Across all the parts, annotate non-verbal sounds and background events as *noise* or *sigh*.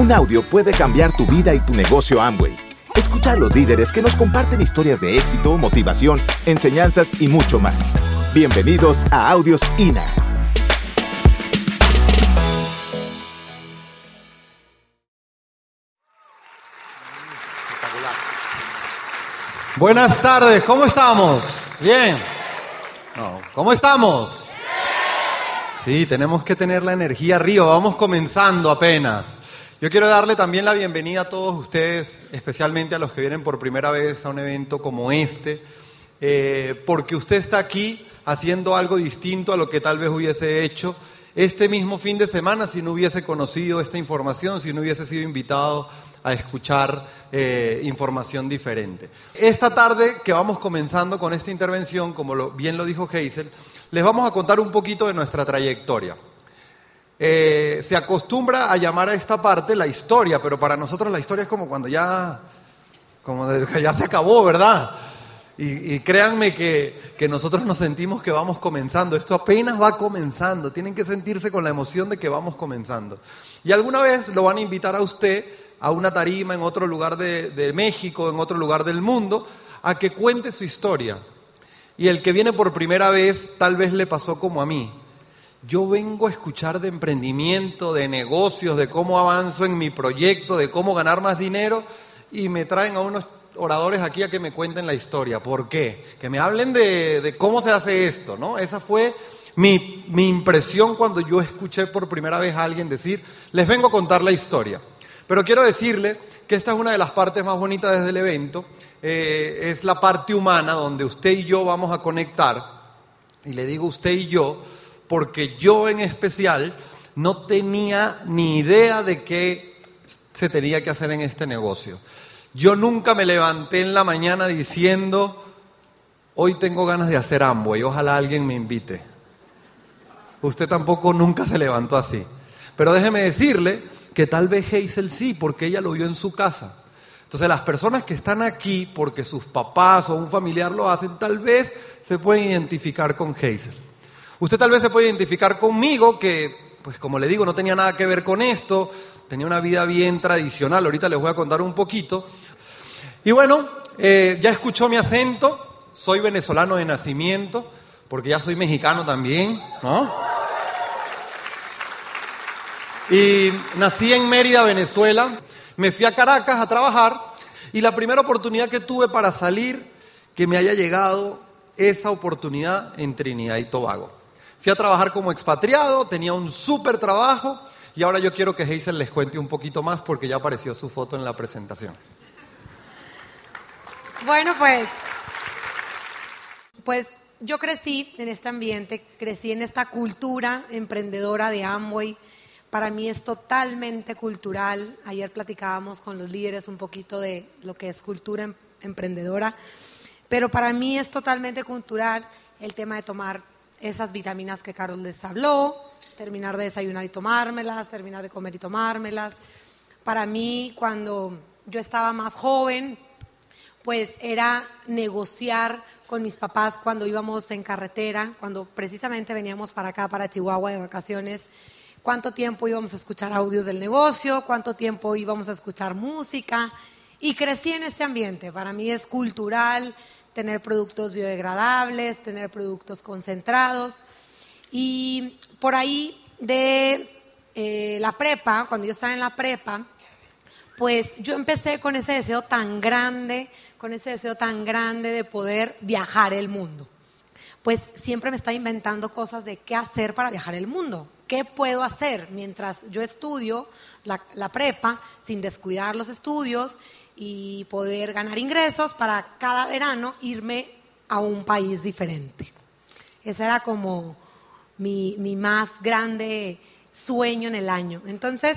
Un audio puede cambiar tu vida y tu negocio Amway. Escucha a los líderes que nos comparten historias de éxito, motivación, enseñanzas y mucho más. Bienvenidos a Audios INA. Buenas tardes, ¿cómo estamos? Bien. ¿Cómo estamos? Sí, tenemos que tener la energía arriba, vamos comenzando apenas. Yo quiero darle también la bienvenida a todos ustedes, especialmente a los que vienen por primera vez a un evento como este, eh, porque usted está aquí haciendo algo distinto a lo que tal vez hubiese hecho este mismo fin de semana si no hubiese conocido esta información, si no hubiese sido invitado a escuchar eh, información diferente. Esta tarde que vamos comenzando con esta intervención, como lo, bien lo dijo Hazel, les vamos a contar un poquito de nuestra trayectoria. Eh, se acostumbra a llamar a esta parte la historia, pero para nosotros la historia es como cuando ya, como *laughs* ya se acabó, ¿verdad? Y, créanme que, que, nosotros nos sentimos que vamos comenzando. Esto apenas va comenzando. Tienen que sentirse con la emoción de que vamos comenzando. Y alguna vez lo van a invitar a usted a una tarima en otro lugar de, de México, en otro lugar del mundo, a que cuente su historia. Y el que viene por primera vez tal vez le pasó como a mí. Yo vengo a escuchar de emprendimiento, de negocios, de cómo avanzo en mi proyecto, de cómo ganar más dinero y me traen a unos oradores aquí a que me cuenten la historia. ¿Por qué? Que me hablen de, cómo se hace esto, ¿no? Esa fue mi, impresión cuando yo escuché por primera vez a alguien decir, les vengo a contar la historia. Pero quiero decirle que esta es una de las partes más bonitas desde el evento, eh, es la parte humana donde usted y yo vamos a conectar, y le digo usted y yo, porque yo en especial no tenía ni idea de qué se tenía que hacer en este negocio. Yo nunca me levanté en la mañana diciendo, hoy tengo ganas de hacer y ojalá alguien me invite. Usted tampoco nunca se levantó así. Pero déjeme decirle que tal vez Hazel sí, porque ella lo vio en su casa. Entonces las personas que están aquí porque sus papás o un familiar lo hacen, tal vez se pueden identificar con Hazel. Usted tal vez se puede identificar conmigo que, pues como le digo, no tenía nada que ver con esto, tenía una vida bien tradicional, ahorita les voy a contar un poquito. Y bueno, eh, ya escuchó mi acento, soy venezolano de nacimiento, porque ya soy mexicano también, ¿no? Y nací en Mérida, Venezuela. Me fui a Caracas a trabajar y la primera oportunidad que tuve para salir, que me haya llegado esa oportunidad en Trinidad y Tobago. Fui a trabajar como expatriado, tenía un súper trabajo y ahora yo quiero que Hazel les cuente un poquito más porque ya apareció su foto en la presentación. Bueno, pues, pues yo crecí en este ambiente, crecí en esta cultura emprendedora de Amway para mí es totalmente cultural. Ayer platicábamos con los líderes un poquito de lo que es cultura em-, emprendedora, pero para mí es totalmente cultural el tema de tomar esas vitaminas que Carlos les habló, terminar de desayunar y tomármelas, terminar de comer y tomármelas. Para mí, cuando yo estaba más joven, pues era negociar con mis papás cuando íbamos en carretera, cuando precisamente veníamos para acá, para Chihuahua de vacaciones cuánto tiempo íbamos a escuchar audios del negocio, cuánto tiempo íbamos a escuchar música. Y crecí en este ambiente. Para mí es cultural tener productos biodegradables, tener productos concentrados. Y por ahí de eh, la prepa, cuando yo estaba en la prepa, pues yo empecé con ese deseo tan grande, con ese deseo tan grande de poder viajar el mundo. Pues siempre me estaba inventando cosas de qué hacer para viajar el mundo. ¿Qué puedo hacer mientras yo estudio la, prepa sin descuidar los estudios y poder ganar ingresos para cada verano irme a un país diferente? Ese era como mi, más grande sueño en el año. Entonces,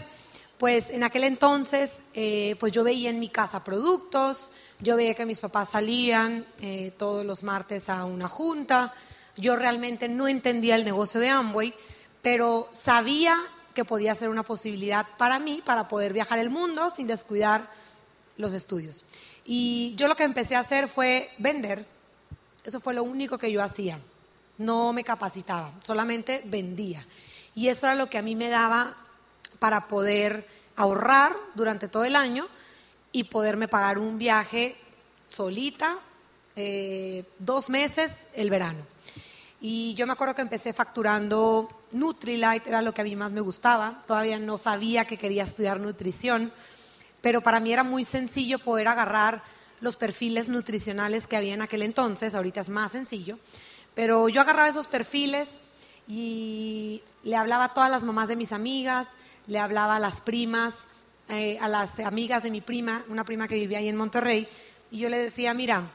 pues en aquel entonces, eh, pues yo veía en mi casa productos, yo veía que mis papás salían eh, todos los martes a una junta, yo realmente no entendía el negocio de Amway, pero sabía que podía ser una posibilidad para mí, para poder viajar el mundo sin descuidar los estudios. Y yo lo que empecé a hacer fue vender. Eso fue lo único que yo hacía. No me capacitaba, solamente vendía. Y eso era lo que a mí me daba para poder ahorrar durante todo el año y poderme pagar un viaje solita, eh, dos meses el verano. Y yo me acuerdo que empecé facturando Nutrilite, era lo que a mí más me gustaba. Todavía no sabía que quería estudiar nutrición, pero para mí era muy sencillo poder agarrar los perfiles nutricionales que había en aquel entonces, ahorita es más sencillo, pero yo agarraba esos perfiles y le hablaba a todas las mamás de mis amigas, le hablaba a las primas, eh, a las amigas de mi prima, una prima que vivía ahí en Monterrey, y yo le decía, mira,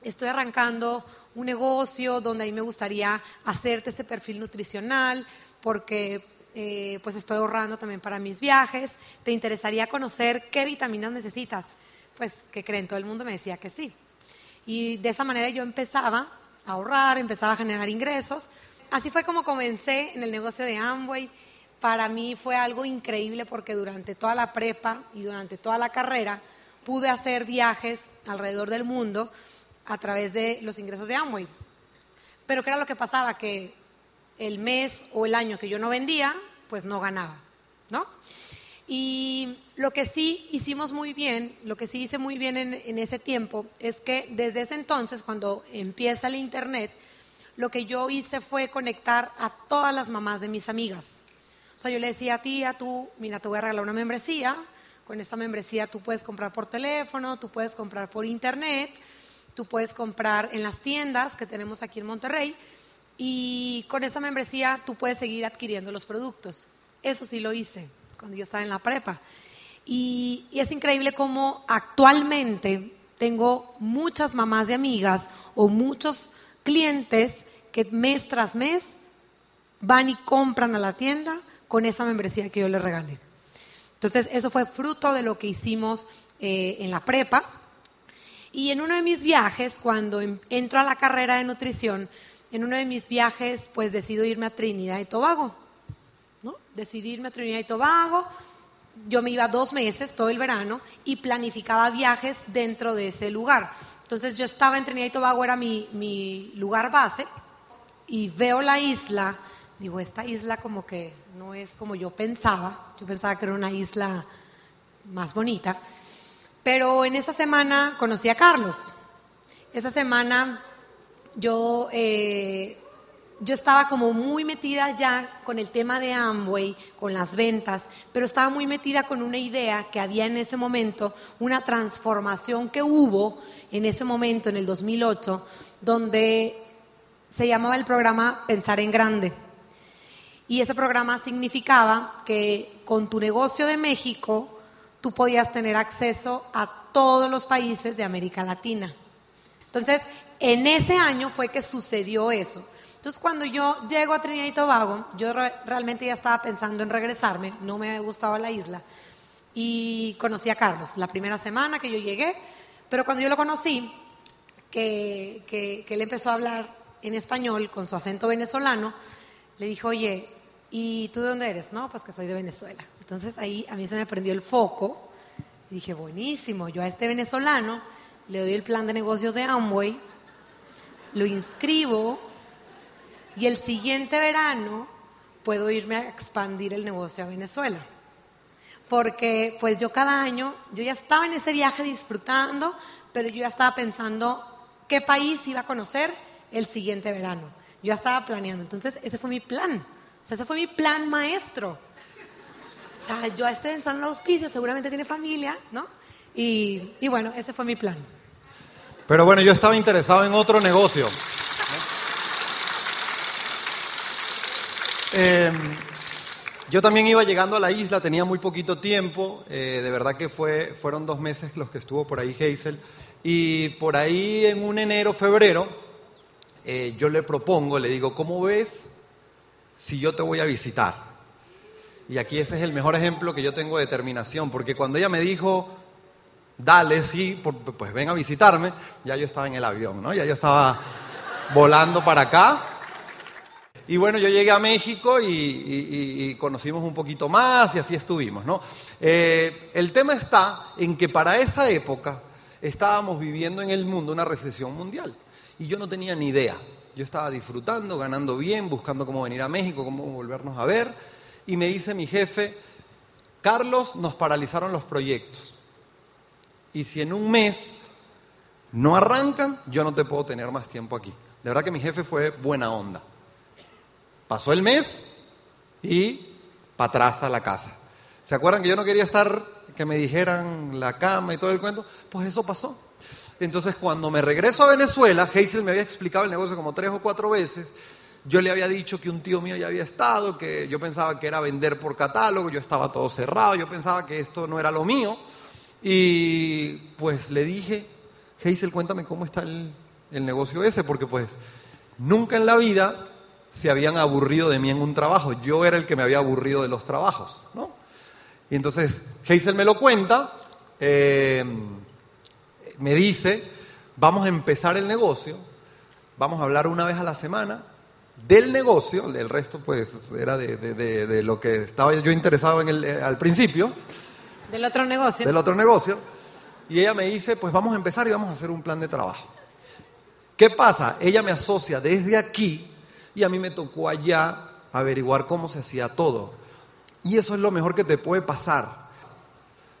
estoy arrancando un negocio donde a mí me gustaría hacerte este perfil nutricional porque eh, pues estoy ahorrando también para mis viajes. ¿Te interesaría conocer qué vitaminas necesitas? Pues, ¿qué creen? Todo el mundo me decía que sí. Y de esa manera yo empezaba a ahorrar, empezaba a generar ingresos. Así fue como comencé en el negocio de Amway. Para mí fue algo increíble porque durante toda la prepa y durante toda la carrera pude hacer viajes alrededor del mundo a través de los ingresos de Amway. Pero ¿qué era lo que pasaba? Que el mes o el año que yo no vendía, pues no ganaba, ¿no? Y lo que sí hicimos muy bien, lo que sí hice muy bien en, ese tiempo, es que desde ese entonces, cuando empieza el Internet, lo que yo hice fue conectar a todas las mamás de mis amigas. O sea, yo le decía a tía, tú, mira, te voy a regalar una membresía, con esa membresía tú puedes comprar por teléfono, tú puedes comprar por Internet, tú puedes comprar en las tiendas que tenemos aquí en Monterrey y con esa membresía tú puedes seguir adquiriendo los productos. Eso sí lo hice cuando yo estaba en la prepa. Y, es increíble cómo actualmente tengo muchas mamás de amigas o muchos clientes que mes tras mes van y compran a la tienda con esa membresía que yo les regalé. Entonces, eso fue fruto de lo que hicimos eh, en la prepa. Y en uno de mis viajes, cuando entro a la carrera de nutrición, en uno de mis viajes, pues decido irme a Trinidad y Tobago. ¿no? Decidí irme a Trinidad y Tobago, yo me iba dos meses, todo el verano, y planificaba viajes dentro de ese lugar. Entonces yo estaba en Trinidad y Tobago, era mi, mi lugar base, y veo la isla, digo, esta isla como que no es como yo pensaba, yo pensaba que era una isla más bonita, pero en esa semana conocí a Carlos. Esa semana yo eh, yo estaba como muy metida ya con el tema de Amway, con las ventas, pero estaba muy metida con una idea que había en ese momento, una transformación que hubo en ese momento, en el 2008, donde se llamaba el programa Pensar en Grande. Y ese programa significaba que con tu negocio de México tú podías tener acceso a todos los países de América Latina. Entonces, en ese año fue que sucedió eso. Entonces, cuando yo llego a Trinidad y Tobago, yo realmente ya estaba pensando en regresarme, no me había gustado la isla, y conocí a Carlos la primera semana que yo llegué, pero cuando yo lo conocí, que, que, él empezó a hablar en español con su acento venezolano, le dijo, oye, ¿y tú de dónde eres? No, pues que soy de Venezuela. Entonces ahí a mí se me prendió el foco y dije, buenísimo, yo a este venezolano le doy el plan de negocios de Amway, lo inscribo y el siguiente verano puedo irme a expandir el negocio a Venezuela. Porque pues yo cada año, yo ya estaba en ese viaje disfrutando, pero yo ya estaba pensando qué país iba a conocer el siguiente verano. Yo ya estaba planeando. Entonces ese fue mi plan. O sea, ese fue mi plan maestro. O sea, yo a este en los auspicios, seguramente tiene familia, ¿no? Y, y bueno, ese fue mi plan. Pero bueno, yo estaba interesado en otro negocio. Em, yo también iba llegando a la isla, tenía muy poquito tiempo, eh, de verdad que fue, fueron dos meses los que estuvo por ahí Hazel, y por ahí en un enero, febrero, eh, yo le propongo, le digo, ¿cómo ves si yo te voy a visitar? Y aquí ese es el mejor ejemplo que yo tengo de determinación, porque cuando ella me dijo, dale, sí, pues ven a visitarme, ya yo estaba en el avión, ¿no? Ya yo estaba volando para acá y bueno, yo llegué a México y, conocimos un poquito más y así estuvimos, ¿no? Eh, el tema está en que para esa época estábamos viviendo en el mundo una recesión mundial y yo no tenía ni idea. Yo estaba disfrutando, ganando bien, buscando cómo venir a México, cómo volvernos a ver y me dice mi jefe, Carlos, nos paralizaron los proyectos. Y si en un mes no arrancan, yo no te puedo tener más tiempo aquí. De verdad que mi jefe fue buena onda. Pasó el mes y para atrás a la casa. ¿Se acuerdan que yo no quería estar, que me dijeran la cama y todo el cuento? Pues eso pasó. Entonces cuando me regreso a Venezuela, Hazel me había explicado el negocio como tres o cuatro veces. Yo le había dicho que un tío mío ya había estado, que yo pensaba que era vender por catálogo, yo estaba todo cerrado, yo pensaba que esto no era lo mío. Y pues le dije, Hazel, cuéntame cómo está el, el negocio ese, porque pues nunca en la vida se habían aburrido de mí en un trabajo. Yo era el que me había aburrido de los trabajos, ¿no? Y entonces Hazel me lo cuenta, eh, me dice, vamos a empezar el negocio, vamos a hablar una vez a la semana del negocio, el resto pues era de, lo que estaba yo interesado en el, eh, al principio. Del otro negocio. Del otro negocio. Y ella me dice, pues vamos a empezar y vamos a hacer un plan de trabajo. ¿Qué pasa? Ella me asocia desde aquí y a mí me tocó allá averiguar cómo se hacía todo. Y eso es lo mejor que te puede pasar.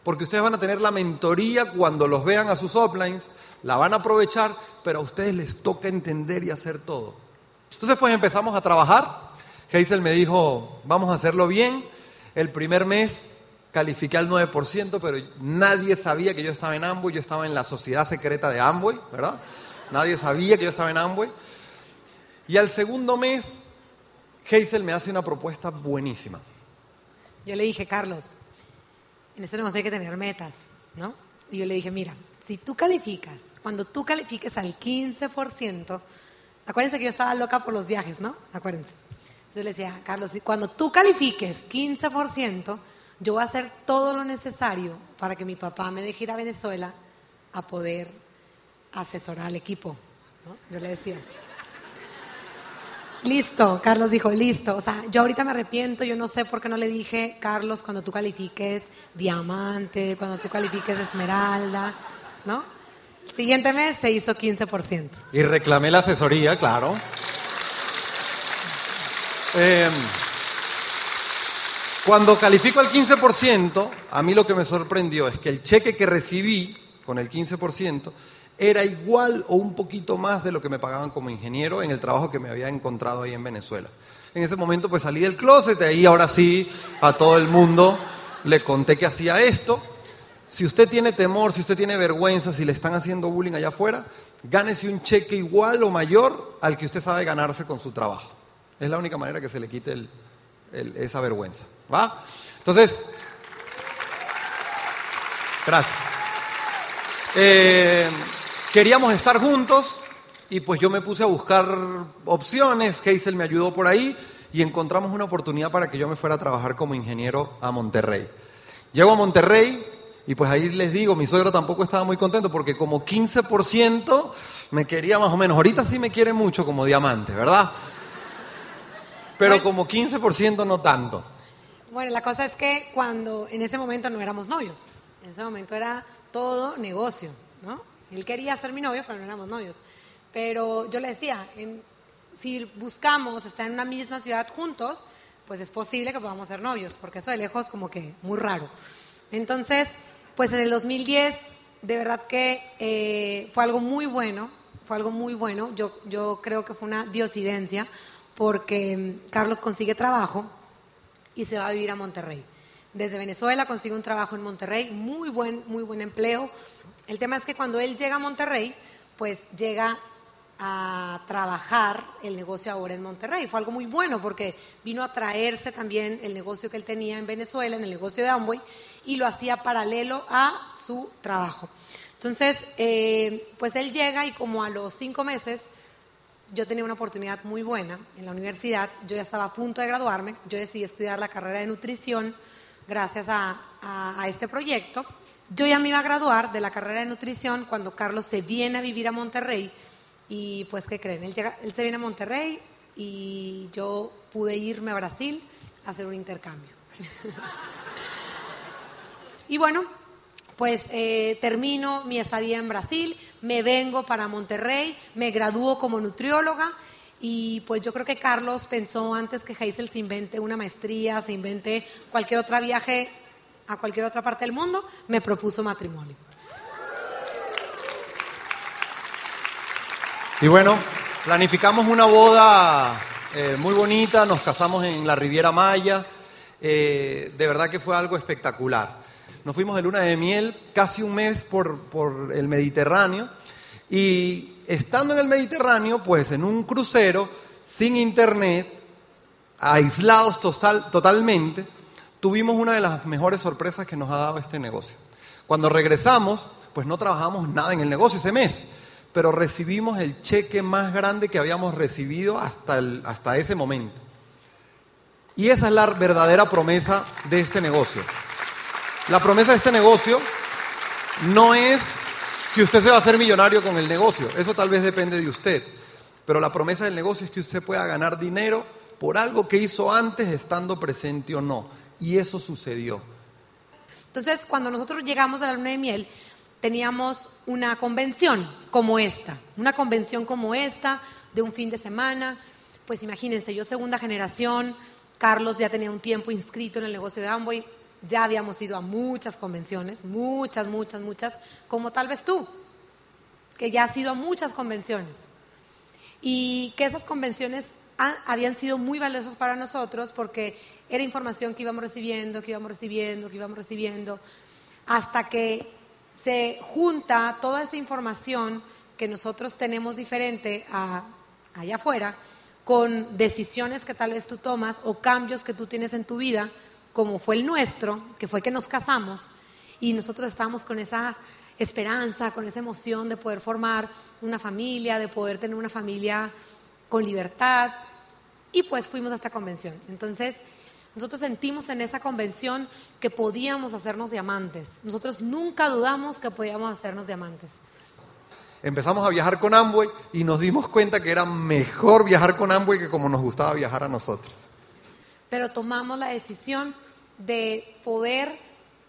Porque ustedes van a tener la mentoría cuando los vean a sus uplines, la van a aprovechar, pero a ustedes les toca entender y hacer todo. Entonces pues empezamos a trabajar. Hazel me dijo, vamos a hacerlo bien. El primer mes califiqué al 9%, pero nadie sabía que yo estaba en Amway, yo estaba en la sociedad secreta de Amway, ¿verdad? Nadie sabía que yo estaba en Amway. Y al segundo mes, Hazel me hace una propuesta buenísima. Yo le dije, Carlos, en este negocio hay que tener metas, ¿no? Y yo le dije, mira, si tú calificas, cuando tú califiques al 15%, acuérdense que yo estaba loca por los viajes, ¿no? Acuérdense. Entonces le decía, Carlos, cuando tú califiques 15%, yo voy a hacer todo lo necesario para que mi papá me deje ir a Venezuela a poder asesorar al equipo. Yo le decía, Listo, Carlos dijo, listo. O sea, yo ahorita me arrepiento, yo no sé por qué no le dije, Carlos, cuando tú califiques diamante, cuando tú califiques esmeralda, ¿no? Siguiente mes se hizo 15%. Y reclamé la asesoría, claro. Em, cuando califico al 15%, a mí lo que me sorprendió es que el cheque que recibí con el 15% era igual o un poquito más de lo que me pagaban como ingeniero en el trabajo que me había encontrado ahí en Venezuela. En ese momento pues salí del closet y ahí ahora sí a todo el mundo le conté que hacía esto. Si usted tiene temor, si usted tiene vergüenza, si le están haciendo bullying allá afuera, gánese un cheque igual o mayor al que usted sabe ganarse con su trabajo. Es la única manera que se le quite esa vergüenza. ¿Va? Entonces, gracias. Eh, Queríamos estar juntos y pues yo me puse a buscar opciones, Hazel me ayudó por ahí y encontramos una oportunidad para que yo me fuera a trabajar como ingeniero a Monterrey. Llego a Monterrey y pues ahí les digo, mi suegro tampoco estaba muy contento porque como 15% me quería más o menos. Ahorita sí me quiere mucho como diamante, ¿verdad? Pero como 15% no tanto. Bueno, la cosa es que cuando en ese momento no éramos novios, en ese momento era todo negocio, ¿no? Él quería ser mi novio, pero no éramos novios. Pero yo le decía, si buscamos estar en una misma ciudad juntos, pues es posible que podamos ser novios, porque eso de lejos como que muy raro. Entonces, pues en el 2010, de verdad que eh, fue algo muy bueno, fue algo muy bueno. Yo, yo creo que fue una diosidencia, porque mm, Carlos consigue trabajo y se va a vivir a Monterrey. Desde Venezuela consigue un trabajo en Monterrey, muy buen, muy buen empleo, el tema es que cuando él llega a Monterrey, pues llega a trabajar el negocio ahora en Monterrey. Fue algo muy bueno porque vino a traerse también el negocio que él tenía en Venezuela, en el negocio de Amway, y lo hacía paralelo a su trabajo. Entonces, eh, pues él llega y como a los cinco meses, yo tenía una oportunidad muy buena en la universidad, yo ya estaba a punto de graduarme, yo decidí estudiar la carrera de nutrición gracias a este proyecto yo ya me iba a graduar de la carrera de nutrición cuando Carlos se viene a vivir a Monterrey y pues, ¿qué creen? Él, llega, él se viene a Monterrey y yo pude irme a Brasil a hacer un intercambio. *laughs* y bueno, pues eh, termino mi estadía en Brasil, me vengo para Monterrey, me gradúo como nutrióloga y pues yo creo que Carlos pensó antes que Hazel se invente una maestría, se invente cualquier otro viaje a cualquier otra parte del mundo, me propuso matrimonio. Y bueno, planificamos una boda eh, muy bonita, nos casamos en la Riviera Maya, eh, de verdad que fue algo espectacular. Nos fuimos de luna de miel casi un mes por, por el Mediterráneo y estando en el Mediterráneo, pues en un crucero, sin internet, aislados total, totalmente, tuvimos una de las mejores sorpresas que nos ha dado este negocio. Cuando regresamos, pues no trabajamos nada en el negocio ese mes, pero recibimos el cheque más grande que habíamos recibido hasta, el, hasta ese momento. Y esa es la verdadera promesa de este negocio. La promesa de este negocio no es que usted se va a hacer millonario con el negocio, eso tal vez depende de usted, pero la promesa del negocio es que usted pueda ganar dinero por algo que hizo antes estando presente o no. Y eso sucedió. Entonces, cuando nosotros llegamos a la luna de miel, teníamos una convención como esta, una convención como esta de un fin de semana. Pues imagínense, yo segunda generación, Carlos ya tenía un tiempo inscrito en el negocio de Amway, ya habíamos ido a muchas convenciones, muchas, muchas, muchas, como tal vez tú, que ya has ido a muchas convenciones. Y que esas convenciones habían sido muy valiosas para nosotros porque era información que íbamos recibiendo, que íbamos recibiendo, que íbamos recibiendo, hasta que se junta toda esa información que nosotros tenemos diferente allá afuera con decisiones que tal vez tú tomas o cambios que tú tienes en tu vida como fue el nuestro, que fue que nos casamos y nosotros estábamos con esa esperanza, con esa emoción de poder formar una familia, de poder tener una familia con libertad y pues fuimos a esta convención. Entonces, nosotros sentimos en esa convención que podíamos hacernos diamantes. Nosotros nunca dudamos que podíamos hacernos diamantes. Empezamos a viajar con Amway y nos dimos cuenta que era mejor viajar con Amway que como nos gustaba viajar a nosotros. Pero tomamos la decisión de poder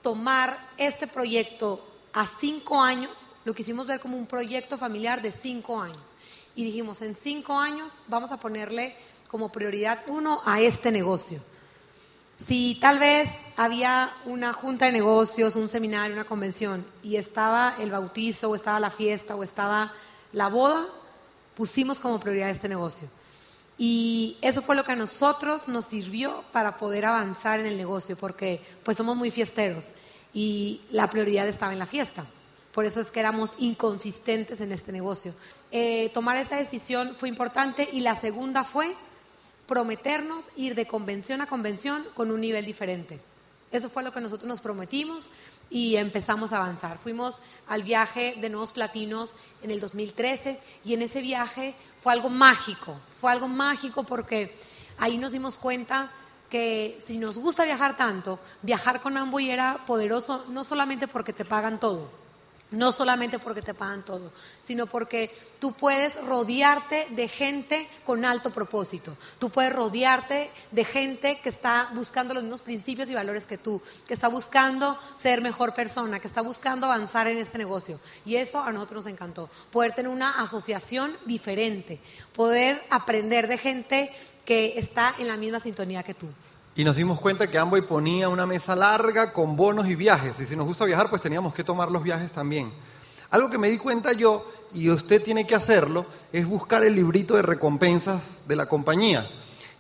tomar este proyecto a cinco años, lo quisimos ver como un proyecto familiar de cinco años. Y dijimos, en cinco años vamos a ponerle como prioridad uno a este negocio. Si tal vez había una junta de negocios, un seminario, una convención, y estaba el bautizo, o estaba la fiesta, o estaba la boda, pusimos como prioridad este negocio. Y eso fue lo que a nosotros nos sirvió para poder avanzar en el negocio, porque pues somos muy fiesteros y la prioridad estaba en la fiesta. Por eso es que éramos inconsistentes en este negocio. Eh, tomar esa decisión fue importante y la segunda fue prometernos ir de convención a convención con un nivel diferente. Eso fue lo que nosotros nos prometimos y empezamos a avanzar. Fuimos al viaje de Nuevos Platinos en el 2013 y en ese viaje fue algo mágico, fue algo mágico porque ahí nos dimos cuenta que si nos gusta viajar tanto, viajar con Amboy era poderoso no solamente porque te pagan todo, no solamente porque te pagan todo, sino porque tú puedes rodearte de gente con alto propósito. Tú puedes rodearte de gente que está buscando los mismos principios y valores que tú, que está buscando ser mejor persona, que está buscando avanzar en este negocio. Y eso a nosotros nos encantó. Poder tener una asociación diferente, poder aprender de gente que está en la misma sintonía que tú. Y nos dimos cuenta que Amboy ponía una mesa larga con bonos y viajes. Y si nos gusta viajar, pues teníamos que tomar los viajes también. Algo que me di cuenta yo, y usted tiene que hacerlo, es buscar el librito de recompensas de la compañía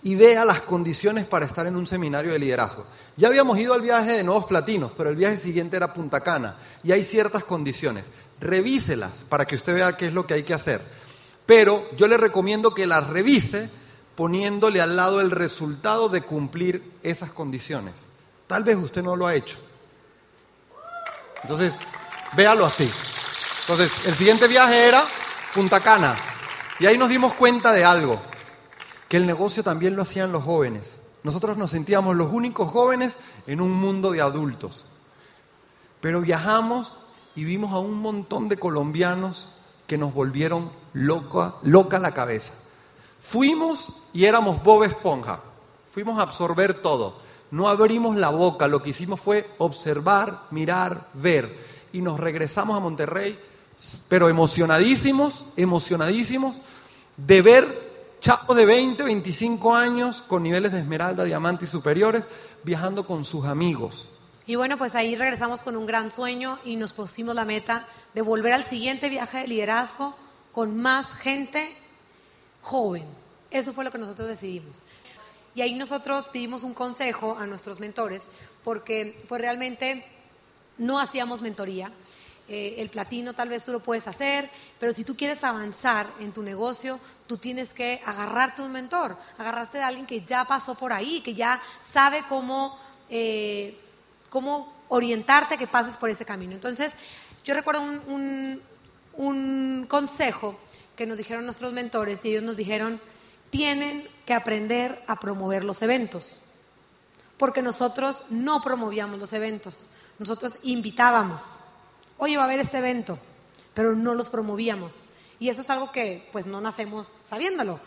y vea las condiciones para estar en un seminario de liderazgo. Ya habíamos ido al viaje de Nuevos Platinos, pero el viaje siguiente era Punta Cana y hay ciertas condiciones. Revíselas para que usted vea qué es lo que hay que hacer. Pero yo le recomiendo que las revise poniéndole al lado el resultado de cumplir esas condiciones. Tal vez usted no lo ha hecho. Entonces, véalo así. Entonces, el siguiente viaje era Punta Cana. Y ahí nos dimos cuenta de algo, que el negocio también lo hacían los jóvenes. Nosotros nos sentíamos los únicos jóvenes en un mundo de adultos. Pero viajamos y vimos a un montón de colombianos que nos volvieron loca, loca la cabeza. Fuimos y éramos Bob Esponja. Fuimos a absorber todo. No abrimos la boca, lo que hicimos fue observar, mirar, ver. Y nos regresamos a Monterrey, pero emocionadísimos, emocionadísimos, de ver chavos de 20, 25 años con niveles de esmeralda, diamante y superiores, viajando con sus amigos. Y bueno, pues ahí regresamos con un gran sueño y nos pusimos la meta de volver al siguiente viaje de liderazgo con más gente joven. Eso fue lo que nosotros decidimos. Y ahí nosotros pedimos un consejo a nuestros mentores porque pues realmente no hacíamos mentoría. Eh, el platino tal vez tú lo puedes hacer, pero si tú quieres avanzar en tu negocio, tú tienes que agarrarte un mentor, agarrarte de alguien que ya pasó por ahí, que ya sabe cómo, eh, cómo orientarte que pases por ese camino. Entonces, yo recuerdo un, un consejo que nos dijeron nuestros mentores y ellos nos dijeron, tienen que aprender a promover los eventos, porque nosotros no promovíamos los eventos, nosotros invitábamos oye, va a haber este evento, pero no los promovíamos. Y eso es algo que pues no nacemos sabiéndolo.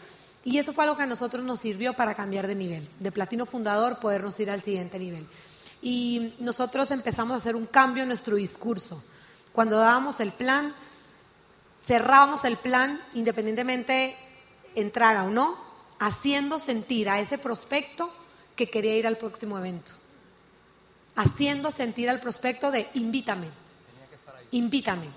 Y eso fue algo que a nosotros nos sirvió para cambiar de nivel, de platino fundador podernos ir al siguiente nivel. Y nosotros empezamos a hacer un cambio en nuestro discurso. Cuando dábamos el plan, cerrábamos el plan independientemente entrara o no, haciendo sentir a ese prospecto que quería ir al próximo evento. Haciendo sentir al prospecto de invítame invítame,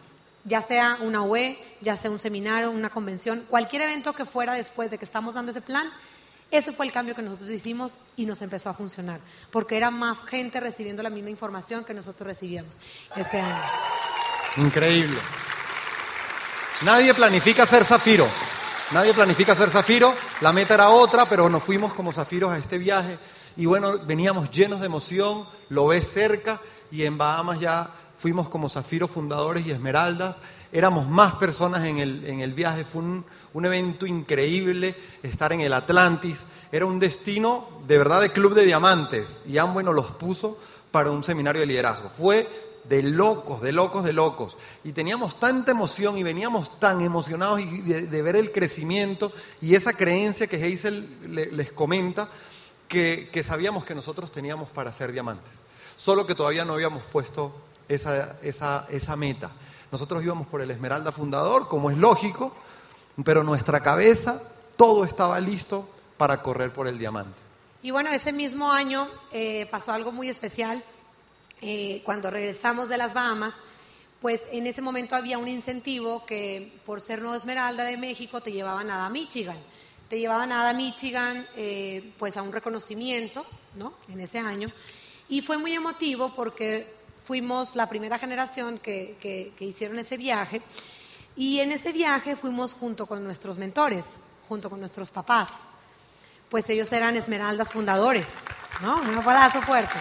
ya sea una UE, ya sea un seminario, una convención, cualquier evento que fuera después de que estamos dando ese plan, ese fue el cambio que nosotros hicimos y nos empezó a funcionar, porque era más gente recibiendo la misma información que nosotros recibíamos este año. Increíble. Nadie planifica ser zafiro. Nadie planifica ser zafiro. La meta era otra, pero nos fuimos como zafiros a este viaje. Y bueno, veníamos llenos de emoción, lo ves cerca y en Bahamas ya fuimos como Zafiro fundadores y Esmeraldas, éramos más personas en el, en el viaje, fue un, un, evento increíble estar en el Atlantis, era un destino de verdad de club de diamantes y Amway nos los puso para un seminario de liderazgo. Fue de locos, de locos, de locos. Y teníamos tanta emoción y veníamos tan emocionados de, ver el crecimiento y esa creencia que Hazel les comenta, que, que sabíamos que nosotros teníamos para ser diamantes. Solo que todavía no habíamos puesto esa, esa, esa meta. Nosotros íbamos por el Esmeralda Fundador, como es lógico, pero nuestra cabeza, todo estaba listo para correr por el diamante. Y bueno, ese mismo año eh, pasó algo muy especial. Eh, cuando regresamos de las Bahamas, pues en ese momento había un incentivo que por ser Nueva Esmeralda de México te llevaban a Michigan. Te llevaban a Michigan eh, pues a un reconocimiento, ¿no? En ese año. Y fue muy emotivo porque fuimos la primera generación que, hicieron ese viaje y en ese viaje fuimos junto con nuestros mentores, junto con nuestros papás, pues ellos eran esmeraldas fundadores, ¿no? Un abrazo fuerte.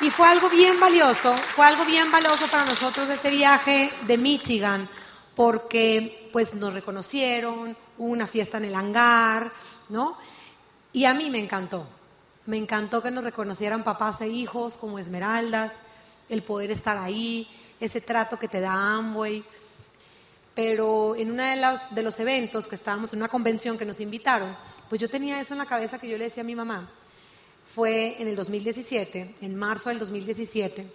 Y fue algo bien valioso, fue algo bien valioso para nosotros ese viaje de Michigan, porque pues nos reconocieron, hubo una fiesta en el hangar, ¿no? Y a mí me encantó, me encantó que nos reconocieran papás e hijos como esmeraldas, el poder estar ahí, ese trato que te da Amway. Pero en uno de los, de los eventos que estábamos en una convención que nos invitaron, pues yo tenía eso en la cabeza que yo le decía a mi mamá. Fue en el 2017, en marzo del 2017.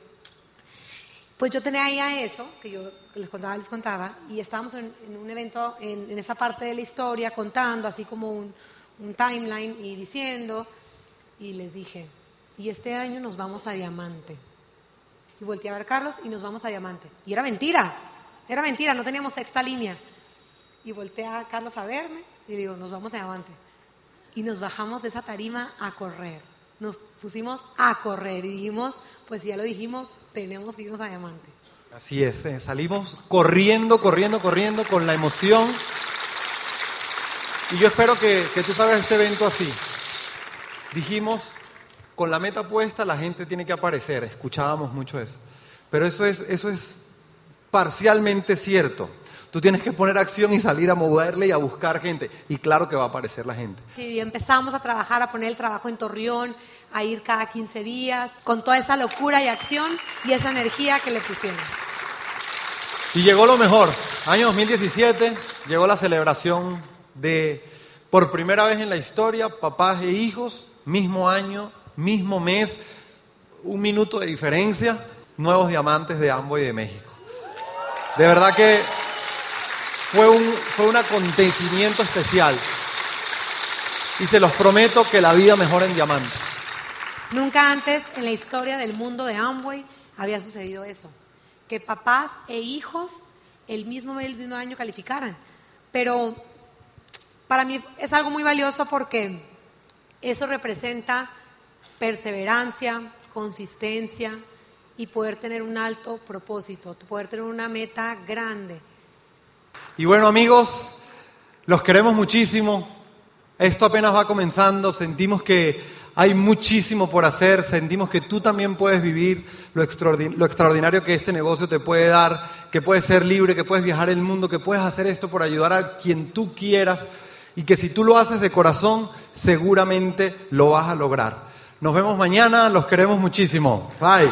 Pues yo tenía ahí a eso, que yo les contaba, les contaba, y estábamos en, un evento, en, esa parte de la historia, contando, así como un, timeline y diciendo, y les dije, y este año nos vamos a Diamante. Y volteé a ver a Carlos y nos vamos a Diamante. Y era mentira, era mentira, no teníamos sexta línea. Y volteé a Carlos a verme y digo, nos vamos a Diamante. Y nos bajamos de esa tarima a correr. Nos pusimos a correr y dijimos, pues ya lo dijimos, tenemos que irnos a Diamante. Así es, eh, salimos corriendo, corriendo, corriendo con la emoción. Y yo espero que, que tú sabes este evento así. Dijimos, con la meta puesta la gente tiene que aparecer, escuchábamos mucho eso. Pero eso es, eso es parcialmente cierto. Tú tienes que poner acción y salir a moverle y a buscar gente. Y claro que va a aparecer la gente. Sí, empezamos a trabajar, a poner el trabajo en Torreón, a ir cada 15 días, con toda esa locura y acción y esa energía que le pusieron. Y llegó lo mejor. Año 2017, llegó la celebración de, por primera vez en la historia, papás e hijos, mismo año, mismo mes, un minuto de diferencia, nuevos diamantes de Amboy de México. De verdad que fue un, fue un acontecimiento especial. Y se los prometo que la vida mejora en diamante. Nunca antes en la historia del mundo de Amway había sucedido eso, que papás e hijos el mismo, el mismo año calificaran. Pero para mí es algo muy valioso porque eso representa perseverancia, consistencia y poder tener un alto propósito, poder tener una meta grande. Y bueno amigos, los queremos muchísimo. Esto apenas va comenzando, sentimos que hay muchísimo por hacer, sentimos que tú también puedes vivir lo, extraordinario que este negocio te puede dar, que puedes ser libre, que puedes viajar el mundo, que puedes hacer esto por ayudar a quien tú quieras y que si tú lo haces de corazón, seguramente lo vas a lograr. Nos vemos mañana, los queremos muchísimo. Bye.